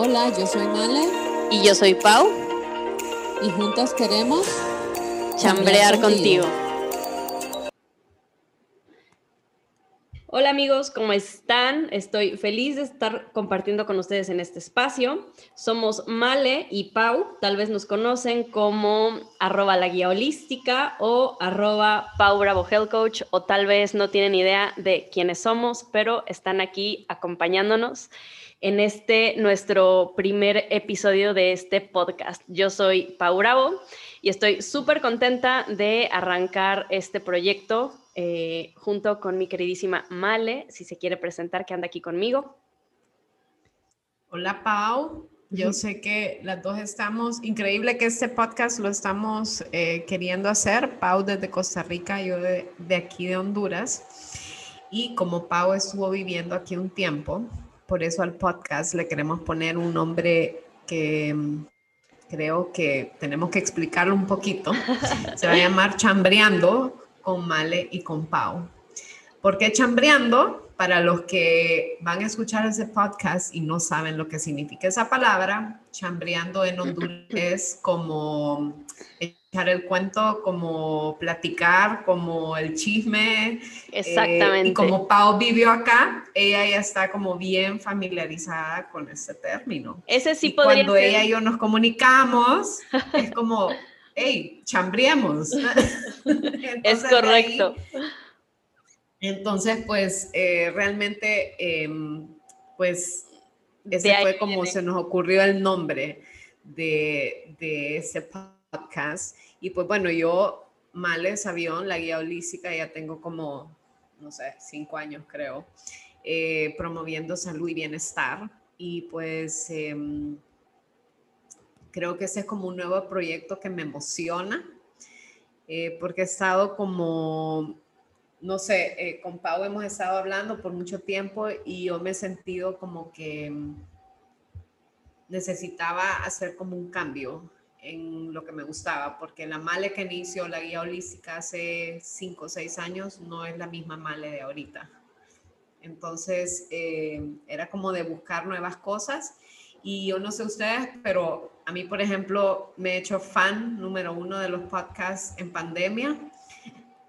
Hola, yo soy Male. Y yo soy Pau. Y juntas queremos chambrear, contigo. Hola amigos, ¿cómo están? Estoy feliz de estar compartiendo con ustedes en este espacio. Somos Male y Pau, tal vez nos conocen como arroba la guía holística o arroba Pau Bravo Health Coach o tal vez no tienen idea de quiénes somos, pero están aquí acompañándonos en este nuestro primer episodio de este podcast. Yo soy Pau Bravo y estoy súper contenta de arrancar este proyecto eh, junto con mi queridísima Male, si se quiere presentar, que anda aquí conmigo. Hola Pau, yo sé que las dos estamos, increíble que este podcast lo estamos eh, queriendo hacer, Pau desde Costa Rica, yo de, de aquí de Honduras. Y como Pau estuvo viviendo aquí un tiempo, por eso al podcast le queremos poner un nombre que mm, creo que tenemos que explicarlo un poquito. Se va a llamar Chambreando con Male y con Pau. ¿Por qué Chambreando? Para los que van a escuchar ese podcast y no saben lo que significa esa palabra, chambreando en Honduras es como echar el cuento, como platicar, como el chisme. Exactamente. Eh, y como Pau vivió acá, ella ya está como bien familiarizada con ese término. Ese sí y podría Cuando ella y yo nos comunicamos, es como, hey, chambriemos. es correcto. entonces, pues, eh, realmente, eh, pues, ese fue como se nos ocurrió el nombre de, de ese podcast podcast. Y pues bueno, yo, Males Avión, la guía holística, ya tengo como, no sé, cinco años creo, eh, promoviendo salud y bienestar. Y pues em, creo que ese es como un nuevo proyecto que me emociona, eh, porque he estado como, no sé, eh, con Pau hemos estado hablando por mucho tiempo y yo me he sentido como que em, necesitaba hacer como un cambio en lo que me gustaba, porque la Male que inició la guía holística hace cinco o seis años no es la misma Male de ahorita. Entonces, eh, era como de buscar nuevas cosas. Y yo no sé ustedes, pero a mí, por ejemplo, me he hecho fan número uno de los podcasts en pandemia.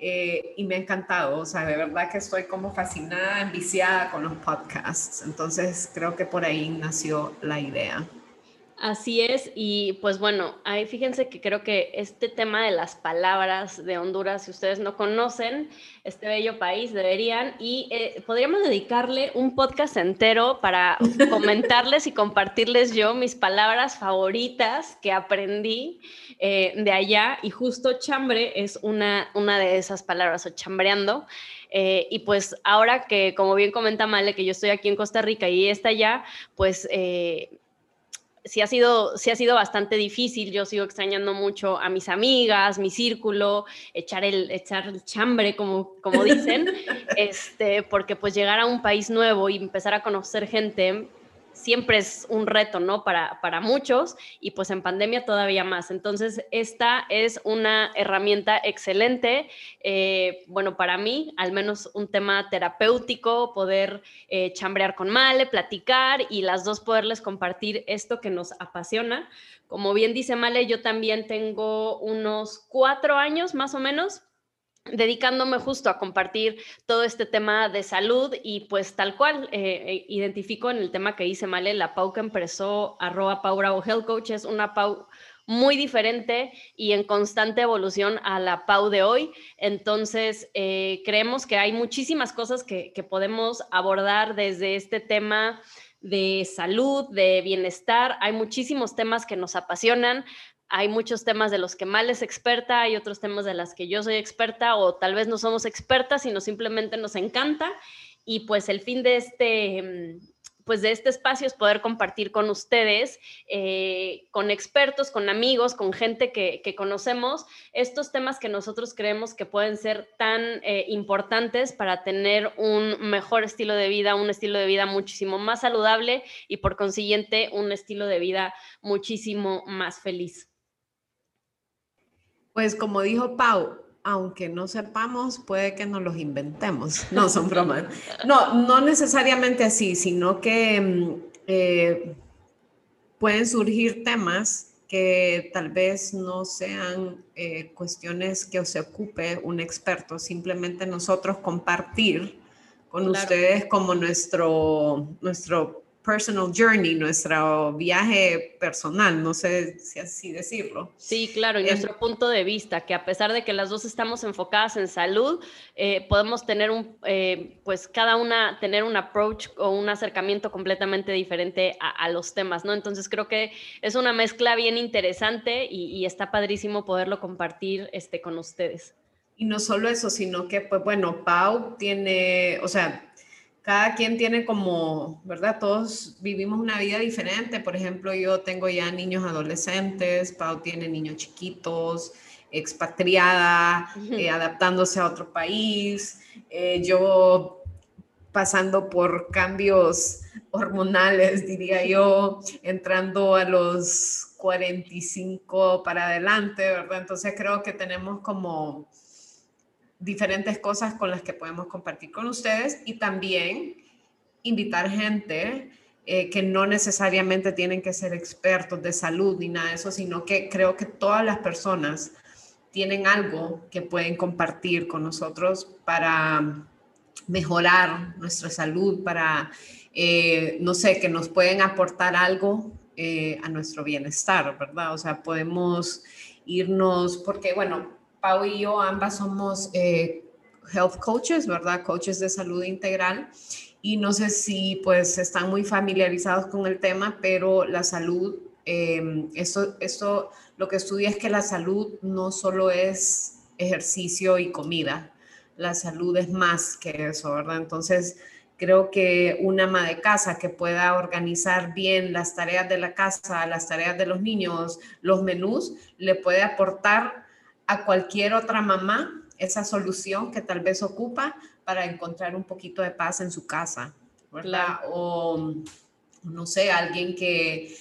Eh, y me ha encantado, o sea, de verdad que estoy como fascinada, enviciada con los podcasts. Entonces, creo que por ahí nació la idea. Así es, y pues bueno, ahí fíjense que creo que este tema de las palabras de Honduras, si ustedes no conocen este bello país, deberían, y eh, podríamos dedicarle un podcast entero para comentarles y compartirles yo mis palabras favoritas que aprendí eh, de allá, y justo chambre es una, una de esas palabras, o chambreando. Eh, y pues ahora que, como bien comenta Male, que yo estoy aquí en Costa Rica y está allá, pues sí ha sido, sí ha sido bastante difícil. Yo sigo extrañando mucho a mis amigas, mi círculo, echar el, echar el chambre, como, como dicen, este, porque pues llegar a un país nuevo y empezar a conocer gente siempre es un reto, ¿no? Para, para muchos y pues en pandemia todavía más. Entonces, esta es una herramienta excelente, eh, bueno, para mí, al menos un tema terapéutico, poder eh, chambrear con Male, platicar y las dos poderles compartir esto que nos apasiona. Como bien dice Male, yo también tengo unos cuatro años más o menos dedicándome justo a compartir todo este tema de salud y pues tal cual eh, eh, identifico en el tema que dice Male, la Pau que empezó arroba Pau Bravo Health Coach es una Pau muy diferente y en constante evolución a la Pau de hoy. Entonces, eh, creemos que hay muchísimas cosas que, que podemos abordar desde este tema de salud, de bienestar. Hay muchísimos temas que nos apasionan hay muchos temas de los que Mal es experta, hay otros temas de las que yo soy experta o tal vez no somos expertas, sino simplemente nos encanta. Y pues el fin de este, mm, pues de este espacio es poder compartir con ustedes, eh, con expertos, con amigos, con gente que, conocemos, estos temas que nosotros creemos que pueden ser tan eh, importantes para tener un mejor estilo de vida, un estilo de vida muchísimo más saludable y por consiguiente un estilo de vida muchísimo más feliz. Pues como dijo Pau, aunque no sepamos, puede que nos los inventemos. No, son bromas. No, no necesariamente así, sino que mm, eh, pueden surgir temas que tal vez no sean eh, cuestiones que se ocupe un experto, simplemente nosotros compartir con ustedes como nuestro, nuestro personal journey, nuestro viaje personal, no sé si así decirlo. Sí, claro, y nuestro punto de vista, que a pesar de que las dos estamos enfocadas en salud, eh, podemos tener un, eh, pues cada una tener un approach o un acercamiento completamente diferente a, los temas, ¿no? Entonces creo que es una mezcla bien interesante y, y está padrísimo poderlo compartir este, con ustedes. Y no solo eso, sino que, pues bueno, Pau tiene, o sea, cada quien tiene como, ¿verdad? Todos vivimos una vida diferente. Por ejemplo, yo tengo ya niños adolescentes, Pau tiene niños chiquitos, expatriada, eh, adaptándose a otro país, eh, yo pasando por cambios hormonales, diría yo, entrando a los 45 para adelante, ¿verdad? Entonces creo que tenemos como diferentes cosas con las que podemos compartir con ustedes y también invitar gente eh, que no necesariamente tienen que ser expertos de salud ni nada de eso, sino que creo que todas las personas tienen algo que pueden compartir con nosotros para mejorar nuestra salud, para, eh, no sé, que nos pueden aportar algo eh, a nuestro bienestar, ¿verdad? O sea, podemos irnos, porque bueno, Pau y yo ambas somos eh, health coaches, ¿verdad? Coaches de salud integral. Y no sé si pues están muy familiarizados con el tema, pero la salud, eh, esto, esto lo que estudia es que la salud no solo es ejercicio y comida, la salud es más que eso, ¿verdad? Entonces, creo que una ama de casa que pueda organizar bien las tareas de la casa, las tareas de los niños, los menús, le puede aportar a cualquier otra mamá esa solución que tal vez ocupa para encontrar un poquito de paz en su casa, ¿verdad? O no sé, alguien que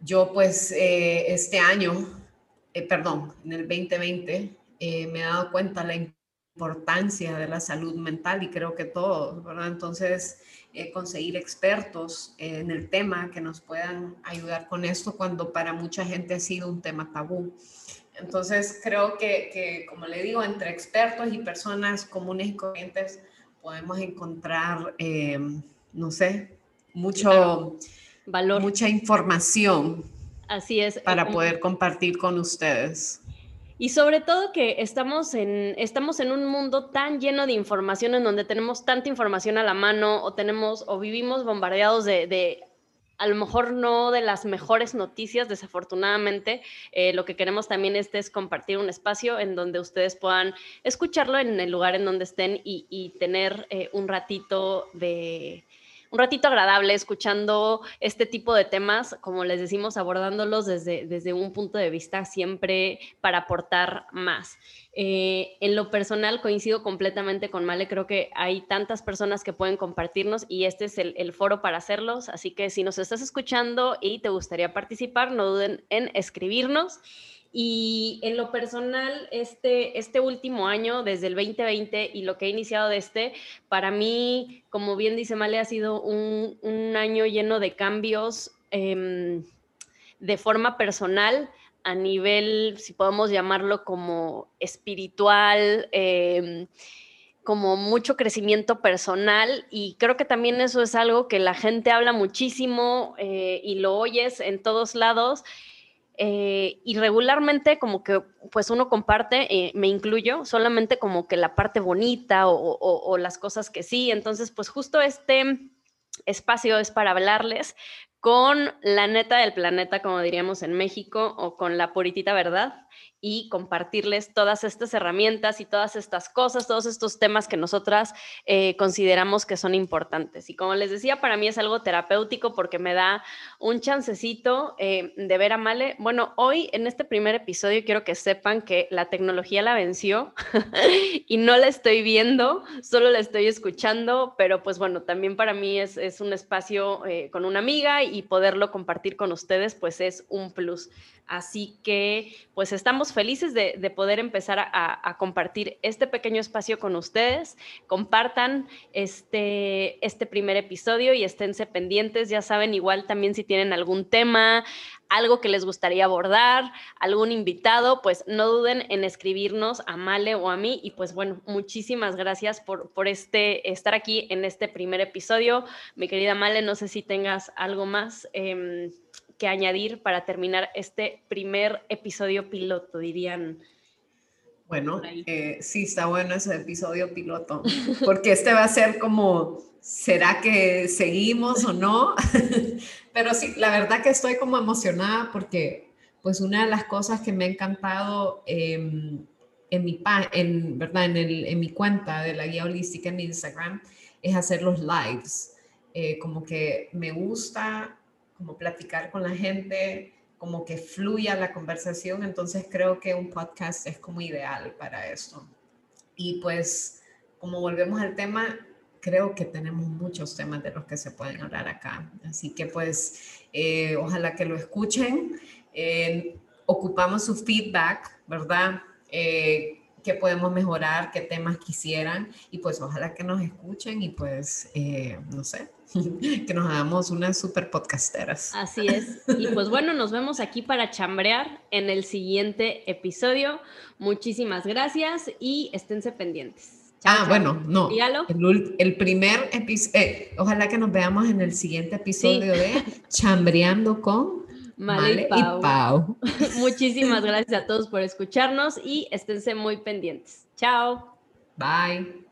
yo pues eh, este año, eh, perdón, en el 2020, eh, me he dado cuenta la importancia de la salud mental y creo que todos, ¿verdad? Entonces, conseguir expertos en el tema que nos puedan ayudar con esto cuando para mucha gente ha sido un tema tabú. Entonces, creo que, como le digo, entre expertos y personas comunes y corrientes podemos encontrar, eh, no sé, mucho valor, mucha información. Así es. Para poder compartir con ustedes. Y sobre todo que estamos en, estamos en un mundo tan lleno de información en donde tenemos tanta información a la mano o tenemos o vivimos bombardeados de a lo mejor no de las mejores noticias, desafortunadamente. Eh, lo que queremos también este es compartir un espacio en donde ustedes puedan escucharlo en el lugar en donde estén y, tener eh, un ratito de, un ratito agradable escuchando este tipo de temas, como les decimos, abordándolos desde, desde un punto de vista siempre para aportar más. Eh, en lo personal coincido completamente con Male, creo que hay tantas personas que pueden compartirnos y este es el, el, foro para hacerlos, así que si nos estás escuchando y te gustaría participar, no duden en escribirnos. Y en lo personal, este, este último año, desde el 2020 y lo que he iniciado de este, para mí, como bien dice Male, ha sido un, un año lleno de cambios eh, de forma personal, a nivel, si podemos llamarlo como espiritual, eh, como mucho crecimiento personal. Y creo que también eso es algo que la gente habla muchísimo eh, y lo oyes en todos lados eh, y regularmente como que pues uno comparte, eh, me incluyo, solamente como que la parte bonita o, las cosas que sí. Entonces pues justo este espacio es para hablarles con la neta del planeta, como diríamos en México, o con la puritita verdad y compartirles todas estas herramientas y todas estas cosas, todos estos temas que nosotras eh, consideramos que son importantes. Y como les decía, para mí es algo terapéutico porque me da un chancecito eh, de ver a Male. Bueno, hoy en este primer episodio quiero que sepan que la tecnología la venció y no la estoy viendo, solo la estoy escuchando, pero pues bueno, también para mí es, es un espacio eh, con una amiga y poderlo compartir con ustedes pues es un plus. Así que pues estamos felices de, poder empezar a, compartir este pequeño espacio con ustedes. Compartan este, este primer episodio y esténse pendientes. Ya saben, igual también si tienen algún tema, algo que les gustaría abordar, algún invitado, pues no duden en escribirnos a Male o a mí. Y pues bueno, muchísimas gracias por, por este, estar aquí en este primer episodio. Mi querida Male, no sé si tengas algo más em, que añadir para terminar este primer episodio piloto, dirían. Bueno, eh, sí, está bueno ese episodio piloto, porque este va a ser como, ¿será que seguimos o no? Pero sí, la verdad que estoy como emocionada porque pues una de las cosas que me ha encantado em, en, mi, en, ¿verdad? En, el, en, mi cuenta de la guía holística en Instagram es hacer los lives. Eh, como que me gusta como platicar con la gente, como que fluya la conversación, entonces creo que un podcast es como ideal para esto. Y pues, como volvemos al tema, creo que tenemos muchos temas de los que se pueden hablar acá. Así que pues, eh, ojalá que lo escuchen. Eh, ocupamos su feedback, ¿verdad? Eh, qué podemos mejorar, qué temas quisieran y pues ojalá que nos escuchen y pues, no sé, que nos hagamos unas super podcasteras. Así es. Y pues bueno, nos vemos aquí para chambrear en el siguiente episodio. Muchísimas gracias y esténse pendientes ah, bueno, no. El, primer episodio, eh, ojalá que nos veamos en el siguiente episodio de Chambreando con Male, y Pau. Muchísimas gracias a todos por escucharnos y esténse muy pendientes. Chao. Bye.